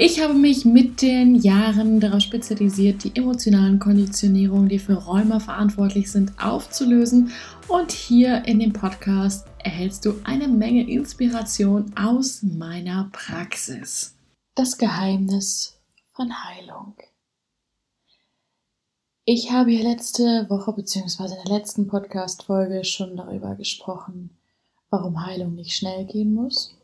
Ich habe mich mit den Jahren darauf spezialisiert, die emotionalen Konditionierungen, die für Rheuma verantwortlich sind, aufzulösen. Und hier in dem Podcast erhältst du eine Menge Inspiration aus meiner Praxis. Das Geheimnis von Heilung. Ich habe ja letzte Woche bzw. in der letzten Podcast-Folge schon darüber gesprochen, warum Heilung nicht schnell gehen muss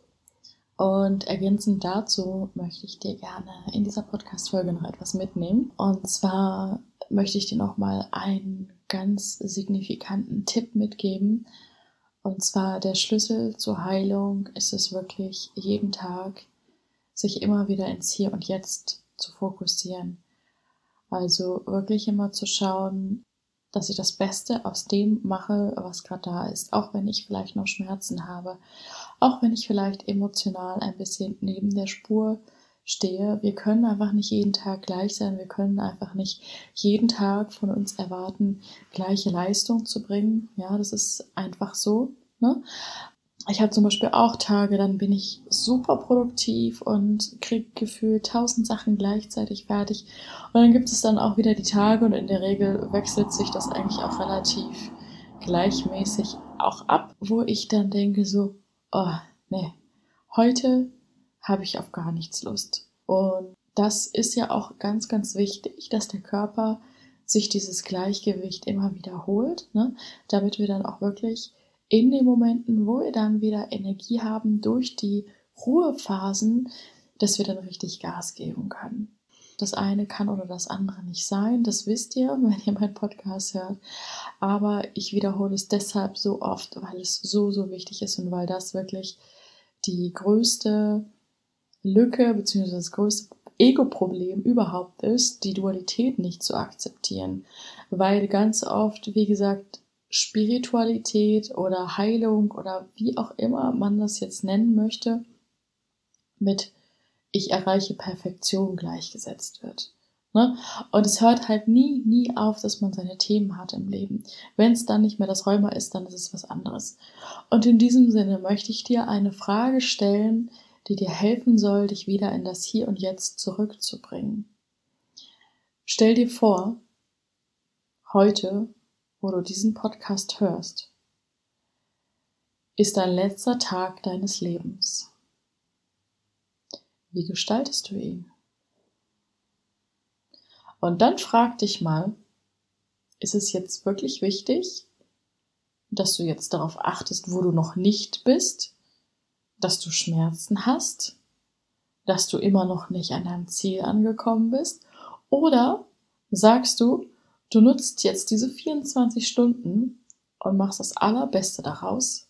und ergänzend dazu möchte ich dir gerne in dieser Podcast-Folge noch etwas mitnehmen. Und zwar möchte ich dir nochmal einen ganz signifikanten Tipp mitgeben. Und zwar der Schlüssel zur Heilung ist es wirklich jeden Tag, sich immer wieder ins Hier und Jetzt zu fokussieren. Also wirklich immer zu schauen, dass ich das Beste aus dem mache, was gerade da ist, auch wenn ich vielleicht noch Schmerzen habe, auch wenn ich vielleicht emotional ein bisschen neben der Spur stehe. Wir können einfach nicht jeden Tag gleich sein, wir können einfach nicht jeden Tag von uns erwarten, gleiche Leistung zu bringen. Ja, das ist einfach so. Ne? Ich habe zum Beispiel auch Tage, dann bin ich super produktiv und kriege gefühlt tausend Sachen gleichzeitig fertig. Und dann gibt es dann auch wieder die Tage und in der Regel wechselt sich das eigentlich auch relativ gleichmäßig auch ab, wo ich dann denke so, oh, nee, heute habe ich auf gar nichts Lust. Und das ist ja auch ganz, ganz wichtig, dass der Körper sich dieses Gleichgewicht immer wiederholt, ne? damit wir dann auch wirklich in den Momenten, wo wir dann wieder Energie haben durch die Ruhephasen, dass wir dann richtig Gas geben können. Das eine kann oder das andere nicht sein, das wisst ihr, wenn ihr meinen Podcast hört. Aber ich wiederhole es deshalb so oft, weil es so, so wichtig ist und weil das wirklich die größte Lücke bzw. das größte Ego-Problem überhaupt ist, die Dualität nicht zu akzeptieren. Weil ganz oft, wie gesagt, Spiritualität oder Heilung oder wie auch immer man das jetzt nennen möchte, mit ich erreiche Perfektion gleichgesetzt wird. Ne? Und es hört halt nie, nie auf, dass man seine Themen hat im Leben. Wenn es dann nicht mehr das Rheuma ist, dann ist es was anderes. Und in diesem Sinne möchte ich dir eine Frage stellen, die dir helfen soll, dich wieder in das Hier und Jetzt zurückzubringen. Stell dir vor, heute wo du diesen Podcast hörst, ist dein letzter Tag deines Lebens. Wie gestaltest du ihn? Und dann frag dich mal, ist es jetzt wirklich wichtig, dass du jetzt darauf achtest, wo du noch nicht bist, dass du Schmerzen hast, dass du immer noch nicht an deinem Ziel angekommen bist? Oder sagst du, Du nutzt jetzt diese 24 Stunden und machst das Allerbeste daraus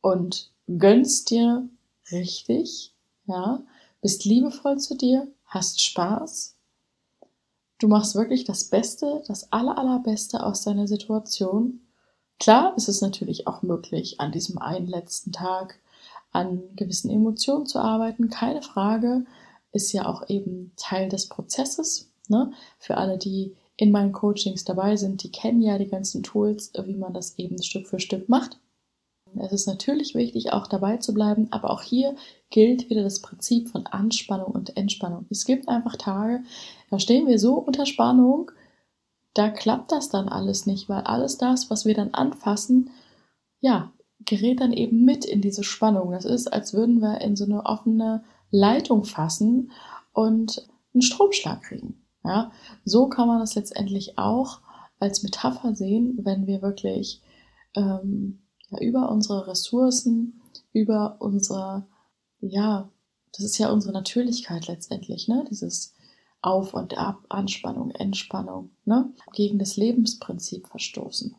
und gönnst dir richtig, ja, bist liebevoll zu dir, hast Spaß. Du machst wirklich das Beste, das aller, allerbeste aus deiner Situation. Klar ist es natürlich auch möglich, an diesem einen letzten Tag an gewissen Emotionen zu arbeiten. Keine Frage, ist ja auch eben Teil des Prozesses. Ne? Für alle, die in meinen Coachings dabei sind, die kennen ja die ganzen Tools, wie man das eben Stück für Stück macht. Es ist natürlich wichtig, auch dabei zu bleiben, aber auch hier gilt wieder das Prinzip von Anspannung und Entspannung. Es gibt einfach Tage, da stehen wir so unter Spannung, da klappt das dann alles nicht, weil alles das, was wir dann anfassen, ja, gerät dann eben mit in diese Spannung. Das ist, als würden wir in so eine offene Leitung fassen und einen Stromschlag kriegen. Ja, so kann man das letztendlich auch als Metapher sehen, wenn wir wirklich ähm, ja, über unsere Ressourcen, über unsere, ja, das ist ja unsere Natürlichkeit letztendlich, ne? Dieses Auf und Ab, Anspannung, Entspannung, ne? Gegen das Lebensprinzip verstoßen.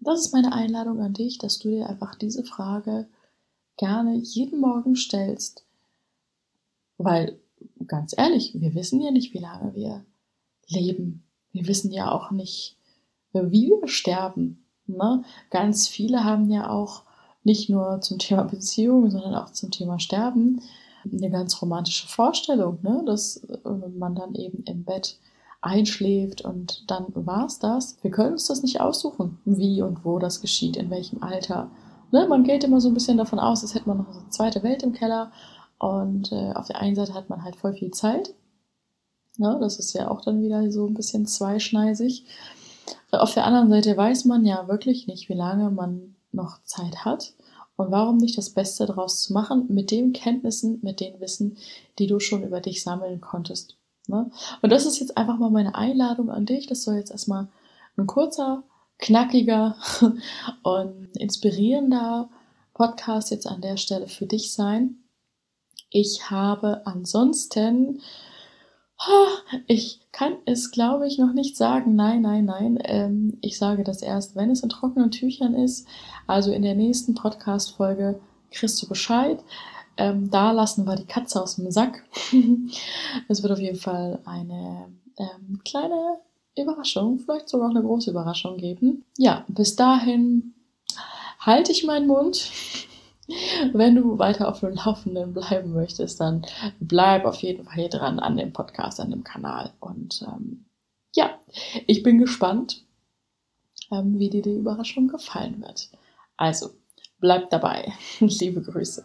Das ist meine Einladung an dich, dass du dir einfach diese Frage gerne jeden Morgen stellst, weil ganz ehrlich, wir wissen ja nicht, wie lange wir leben. Wir wissen ja auch nicht, wie wir sterben. Ne? Ganz viele haben ja auch nicht nur zum Thema Beziehung, sondern auch zum Thema Sterben eine ganz romantische Vorstellung, ne? dass man dann eben im Bett einschläft und dann war's das. Wir können uns das nicht aussuchen, wie und wo das geschieht, in welchem Alter. Ne? Man geht immer so ein bisschen davon aus, als hätte man noch eine zweite Welt im Keller und äh, auf der einen Seite hat man halt voll viel Zeit. Ne? Das ist ja auch dann wieder so ein bisschen zweischneisig. Auf der anderen Seite weiß man ja wirklich nicht, wie lange man noch Zeit hat. Und warum nicht das Beste daraus zu machen mit den Kenntnissen, mit den Wissen, die du schon über dich sammeln konntest. Ne? Und das ist jetzt einfach mal meine Einladung an dich. Das soll jetzt erstmal ein kurzer, knackiger und inspirierender Podcast jetzt an der Stelle für dich sein. Ich habe ansonsten ich kann es, glaube ich, noch nicht sagen. Nein, nein, nein. Ähm, ich sage das erst, wenn es in trockenen Tüchern ist. Also in der nächsten Podcast-Folge kriegst du Bescheid. Ähm, da lassen wir die Katze aus dem Sack. es wird auf jeden Fall eine ähm, kleine Überraschung, vielleicht sogar auch eine große Überraschung geben. Ja, bis dahin halte ich meinen Mund. Wenn du weiter auf dem Laufenden bleiben möchtest, dann bleib auf jeden Fall hier dran an dem Podcast, an dem Kanal. Und ähm, ja, ich bin gespannt, ähm, wie dir die Überraschung gefallen wird. Also, bleib dabei. Liebe Grüße.